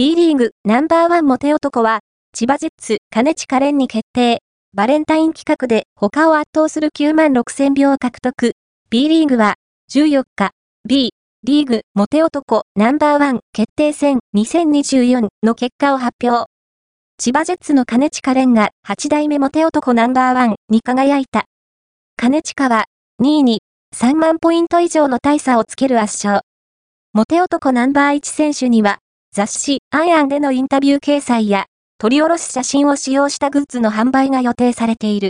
B リーグナンバーワンモテ男は、千葉ジェッツ金近蓮に決定。バレンタイン企画で他を圧倒する9万6000票を獲得。B リーグは14日、B リーグモテ男ナンバーワン決定戦2024の結果を発表。千葉ジェッツの金近蓮が8代目モテ男ナンバーワンに輝いた。金近は2位に3万ポイント以上の大差をつける圧勝。モテ男ナンバー1選手には雑誌アイアンでのインタビュー掲載や撮り下ろし写真を使用したグッズの販売が予定されている。